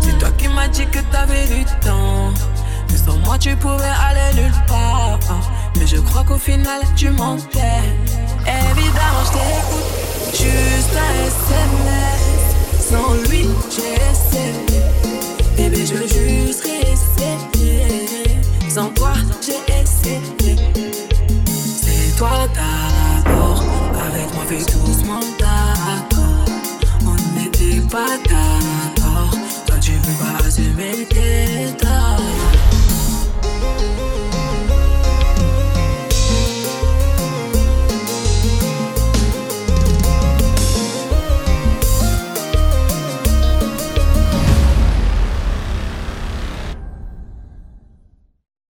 C'est toi qui m'as dit que t'avais du temps. Que sans moi tu pouvais aller nulle part. Mais je crois qu'au final tu mentais. Évidemment, je t'écoute. Juste un SMS. Sans lui, j'essaie. Bébé, je veux juste réessayer. Sans toi, j'ai essayé. C'est toi, ta Fais doucement d'accord. On n'était pas d'accord.